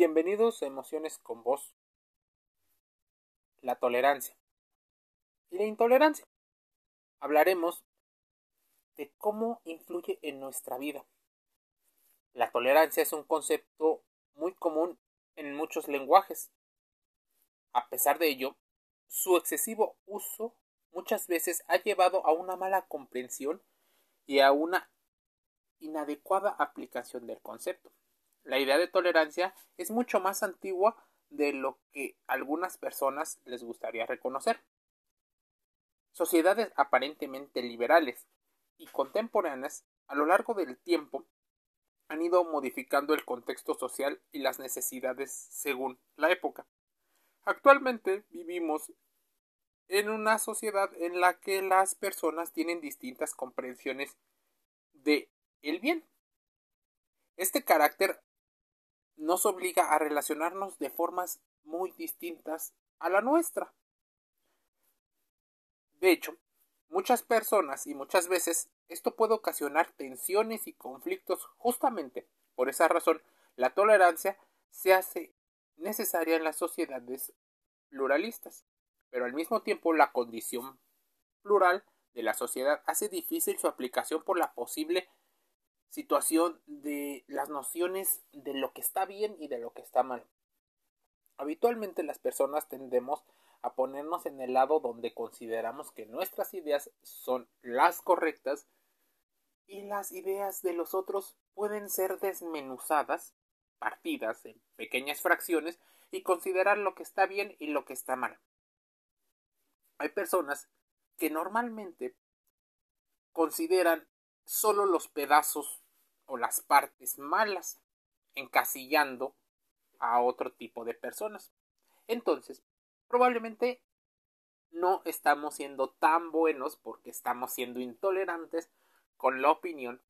Bienvenidos a Emociones con Vos. La tolerancia y la intolerancia. Hablaremos de cómo influye en nuestra vida. La tolerancia es un concepto muy común en muchos lenguajes. A pesar de ello, su excesivo uso muchas veces ha llevado a una mala comprensión y a una inadecuada aplicación del concepto. La idea de tolerancia es mucho más antigua de lo que algunas personas les gustaría reconocer. Sociedades aparentemente liberales y contemporáneas a lo largo del tiempo han ido modificando el contexto social y las necesidades según la época. Actualmente vivimos en una sociedad en la que las personas tienen distintas comprensiones de el bien. Este carácter nos obliga a relacionarnos de formas muy distintas a la nuestra. De hecho, muchas personas y muchas veces esto puede ocasionar tensiones y conflictos justamente por esa razón la tolerancia se hace necesaria en las sociedades pluralistas, pero al mismo tiempo la condición plural de la sociedad hace difícil su aplicación por la posible situación de las nociones de lo que está bien y de lo que está mal. Habitualmente las personas tendemos a ponernos en el lado donde consideramos que nuestras ideas son las correctas y las ideas de los otros pueden ser desmenuzadas, partidas en pequeñas fracciones y considerar lo que está bien y lo que está mal. Hay personas que normalmente consideran solo los pedazos o las partes malas, encasillando a otro tipo de personas. Entonces, probablemente no estamos siendo tan buenos porque estamos siendo intolerantes con la opinión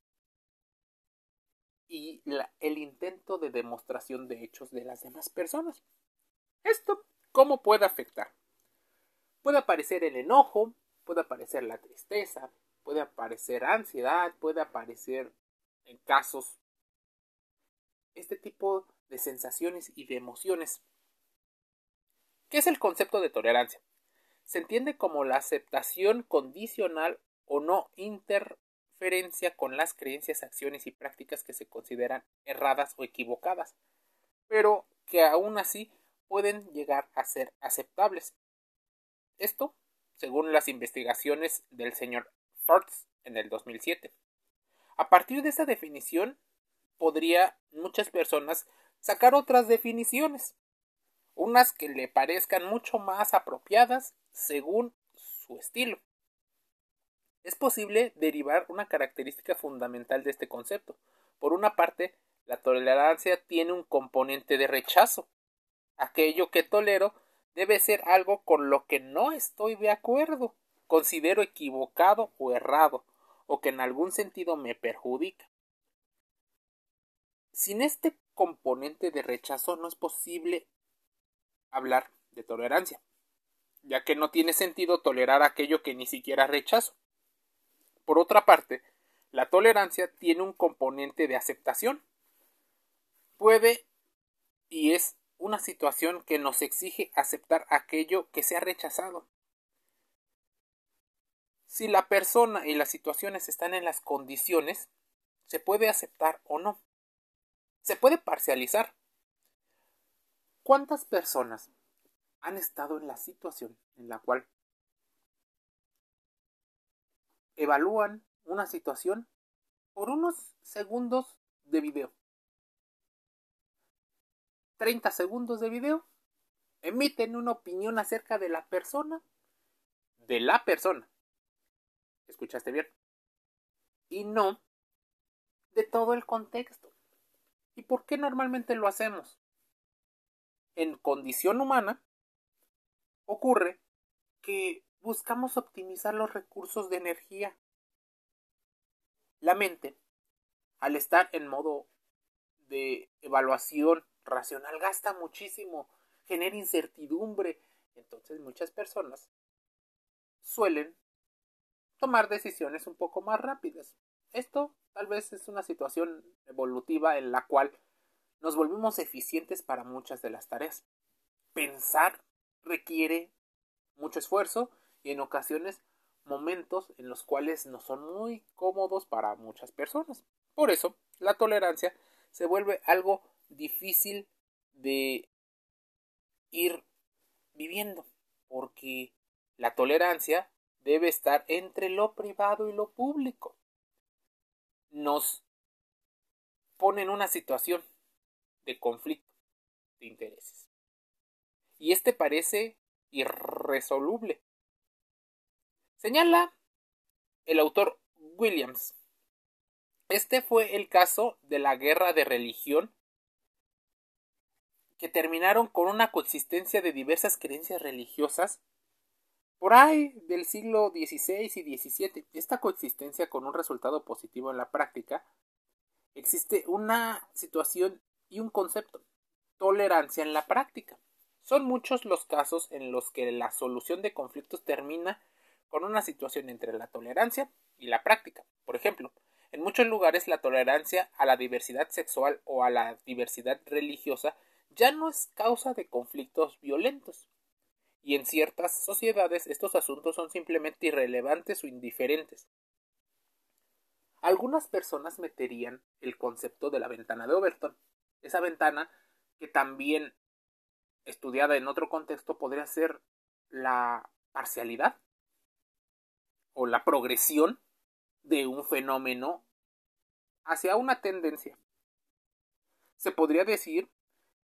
y el intento de demostración de hechos de las demás personas. ¿Esto cómo puede afectar? Puede aparecer el enojo, puede aparecer la tristeza, puede aparecer ansiedad, puede aparecer en casos este tipo de sensaciones y de emociones. ¿Qué es el concepto de tolerancia? Se entiende como la aceptación condicional o no interferencia con las creencias, acciones y prácticas que se consideran erradas o equivocadas, pero que aún así pueden llegar a ser aceptables. Esto, según las investigaciones del señor En el 2007. A partir de esa definición, podría muchas personas sacar otras definiciones, unas que le parezcan mucho más apropiadas según su estilo. Es posible derivar una característica fundamental de este concepto. Por una parte, la tolerancia tiene un componente de rechazo. Aquello que tolero debe ser algo con lo que no estoy de acuerdo, considero equivocado o errado, o que en algún sentido me perjudica. Sin este componente de rechazo no es posible hablar de tolerancia, ya que no tiene sentido tolerar aquello que ni siquiera rechazo. Por otra parte, la tolerancia tiene un componente de aceptación. Puede y es una situación que nos exige aceptar aquello que se ha rechazado si la persona y las situaciones están en las condiciones, se puede aceptar o no. Se puede parcializar. ¿Cuántas personas han estado en la situación en la cual evalúan una situación por unos segundos de video? 30 segundos de video, emiten una opinión acerca de la persona, de la persona, ¿Escuchaste bien? Y no de todo el contexto. ¿Y por qué normalmente lo hacemos? En condición humana ocurre que buscamos optimizar los recursos de energía. La mente, al estar en modo de evaluación racional, gasta muchísimo, genera incertidumbre. Entonces muchas personas suelen tomar decisiones un poco más rápidas. Esto tal vez es una situación evolutiva en la cual nos volvemos eficientes para muchas de las tareas. Pensar requiere mucho esfuerzo y en ocasiones momentos en los cuales no son muy cómodos para muchas personas. Por eso, la tolerancia se vuelve algo difícil de ir viviendo, porque la tolerancia debe estar entre lo privado y lo público. Nos pone en una situación de conflicto de intereses. Y este parece irresoluble. Señala el autor Williams. Este fue el caso de la guerra de religión que terminaron con una coexistencia de diversas creencias religiosas por ahí del siglo XVI y XVII. Esta coexistencia con un resultado positivo en la práctica existe una situación y un concepto, tolerancia en la práctica. Son muchos los casos en los que la solución de conflictos termina con una situación entre la tolerancia y la práctica. Por ejemplo, en muchos lugares la tolerancia a la diversidad sexual o a la diversidad religiosa ya no es causa de conflictos violentos. Y en ciertas sociedades estos asuntos son simplemente irrelevantes o indiferentes. Algunas personas meterían el concepto de la ventana de Overton. Esa ventana que también estudiada en otro contexto podría ser la parcialidad o la progresión de un fenómeno hacia una tendencia. Se podría decir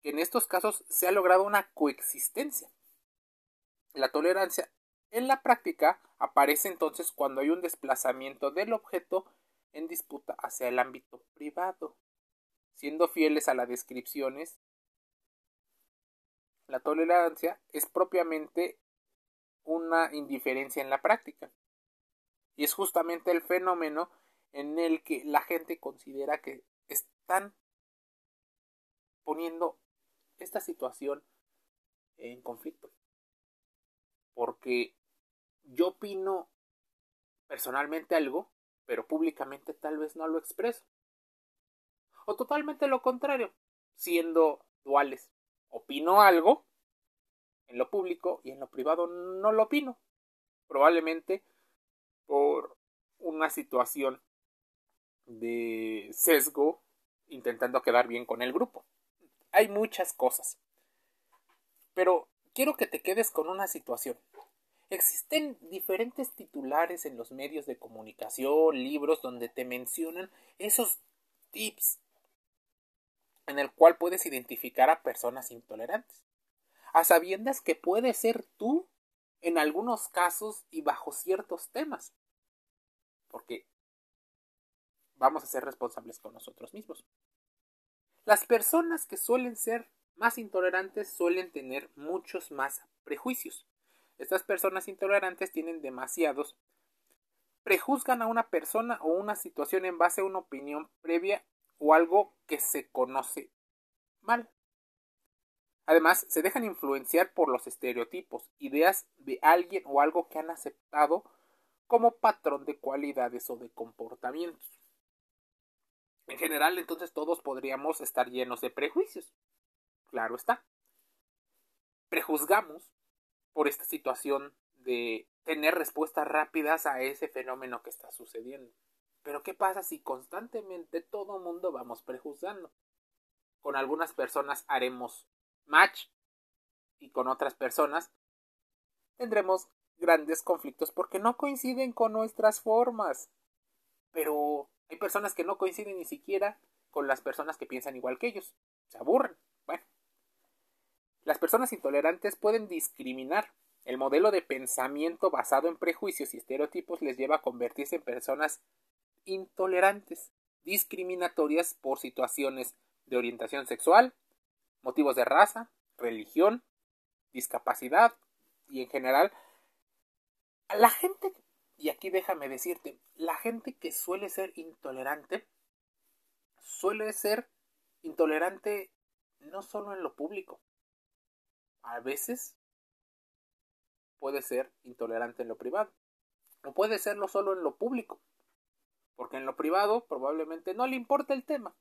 que en estos casos se ha logrado una coexistencia. La tolerancia en la práctica aparece entonces cuando hay un desplazamiento del objeto en disputa hacia el ámbito privado. Siendo fieles a las descripciones, la tolerancia es propiamente una indiferencia en la práctica. Y es justamente el fenómeno en el que la gente considera que están poniendo esta situación en conflicto. Porque yo opino personalmente algo pero públicamente tal vez no lo expreso. O totalmente lo contrario, siendo duales. Opino algo en lo público y en lo privado no lo opino. Probablemente por una situación de sesgo intentando quedar bien con el grupo. Hay muchas cosas. Pero quiero que te quedes con una situación. Existen diferentes titulares en los medios de comunicación, libros donde te mencionan esos tips en el cual puedes identificar a personas intolerantes, a sabiendas que puede ser tú en algunos casos y bajo ciertos temas, porque vamos a ser responsables con nosotros mismos. Las personas que suelen ser más intolerantes suelen tener muchos más prejuicios. Estas personas intolerantes tienen demasiados. Prejuzgan a una persona o una situación en base a una opinión previa o algo que se conoce mal. Además, se dejan influenciar por los estereotipos, ideas de alguien o algo que han aceptado como patrón de cualidades o de comportamientos. En general, entonces todos podríamos estar llenos de prejuicios. Claro está. Prejuzgamos por esta situación de tener respuestas rápidas a ese fenómeno que está sucediendo. Pero ¿qué pasa si constantemente todo mundo vamos prejuzgando? Con algunas personas haremos match y con otras personas tendremos grandes conflictos porque no coinciden con nuestras formas. Pero hay personas que no coinciden ni siquiera con las personas que piensan igual que ellos. Se aburren. Las personas intolerantes pueden discriminar. El modelo de pensamiento basado en prejuicios y estereotipos les lleva a convertirse en personas intolerantes, discriminatorias por situaciones de orientación sexual, motivos de raza, religión, discapacidad y en general la gente, y aquí déjame decirte, la gente que suele ser intolerante suele ser intolerante no solo en lo público, a veces puede ser intolerante en lo privado. O puede serlo solo en lo público. Porque en lo privado probablemente no le importa el tema.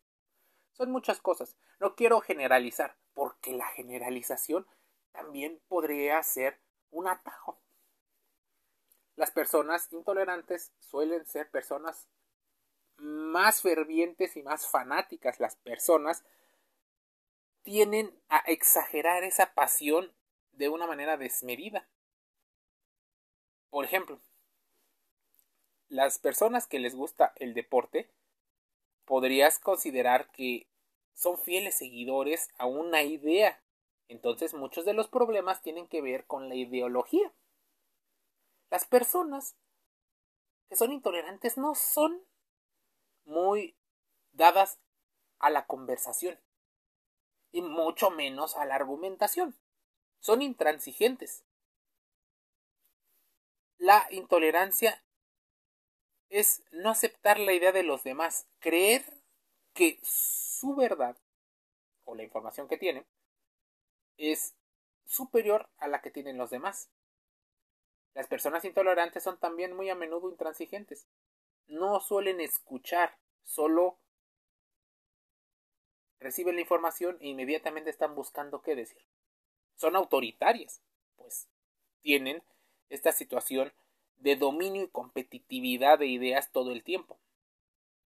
Son muchas cosas. No quiero generalizar, porque la generalización también podría ser un atajo. Las personas intolerantes suelen ser personas más fervientes y más fanáticas. Las personas tienen a exagerar esa pasión de una manera desmedida. Por ejemplo, las personas que les gusta el deporte, podrías considerar que son fieles seguidores a una idea. Entonces muchos de los problemas tienen que ver con la ideología. Las personas que son intolerantes no son muy dadas a la conversación y mucho menos a la argumentación. Son intransigentes. La intolerancia es no aceptar la idea de los demás, creer que su verdad o la información que tiene es superior a la que tienen los demás. Las personas intolerantes son también muy a menudo intransigentes. No suelen escuchar, solo reciben la información e inmediatamente están buscando qué decir. Son autoritarias, pues tienen esta situación de dominio y competitividad de ideas todo el tiempo.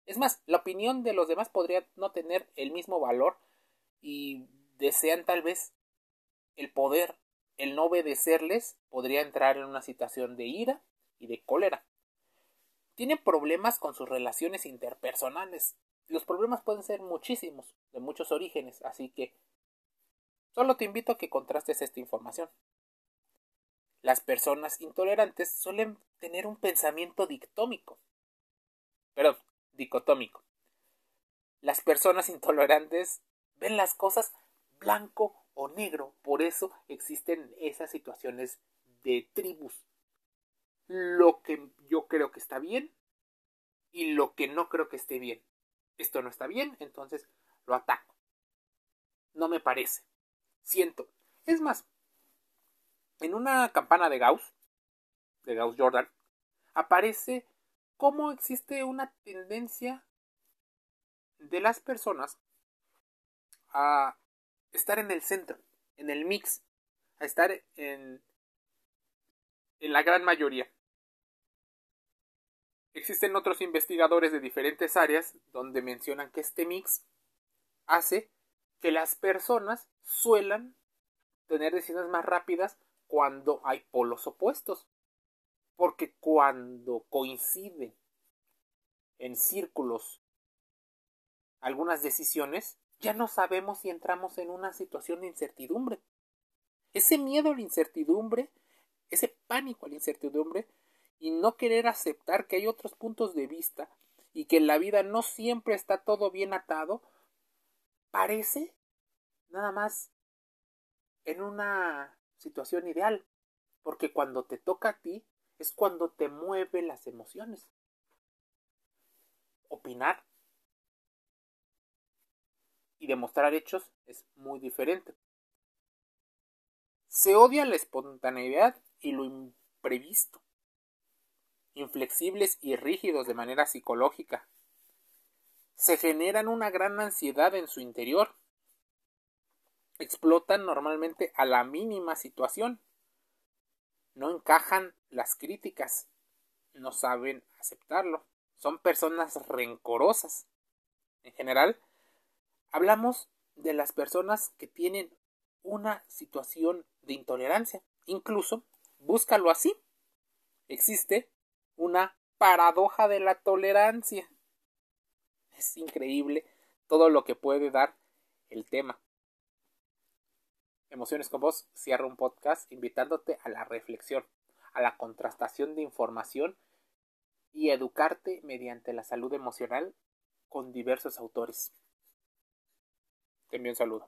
Es más, la opinión de los demás podría no tener el mismo valor y desean tal vez el poder, el no obedecerles podría entrar en una situación de ira y de cólera. Tienen problemas con sus relaciones interpersonales. Los problemas pueden ser muchísimos, de muchos orígenes, así que solo te invito a que contrastes esta información. Las personas intolerantes suelen tener un pensamiento dictómico. Perdón, dicotómico. Las personas intolerantes ven las cosas blanco o negro, por eso existen esas situaciones de tribus. Lo que yo creo que está bien y lo que no creo que esté bien. Esto no está bien, entonces lo ataco. No me parece. Siento. Es más, en una campana de Gauss, de Gauss Jordan, aparece cómo existe una tendencia de las personas a estar en el centro, en el mix, a estar en, en la gran mayoría. Existen otros investigadores de diferentes áreas donde mencionan que este mix hace que las personas suelan tener decisiones más rápidas cuando hay polos opuestos. Porque cuando coinciden en círculos algunas decisiones, ya no sabemos si entramos en una situación de incertidumbre. Ese miedo a la incertidumbre, ese pánico a la incertidumbre y no querer aceptar que hay otros puntos de vista y que en la vida no siempre está todo bien atado, parece nada más en una situación ideal, porque cuando te toca a ti es cuando te mueven las emociones. Opinar y demostrar hechos es muy diferente. Se odia la espontaneidad y lo imprevisto, inflexibles y rígidos de manera psicológica. Se generan una gran ansiedad en su interior. Explotan normalmente a la mínima situación. No encajan las críticas. No saben aceptarlo. Son personas rencorosas. En general, hablamos de las personas que tienen una situación de intolerancia. Incluso, búscalo así. Existe una paradoja de la tolerancia. Es increíble todo lo que puede dar el tema. Emociones con vos cierra un podcast invitándote a la reflexión, a la contrastación de información y educarte mediante la salud emocional con diversos autores. Te envío un saludo.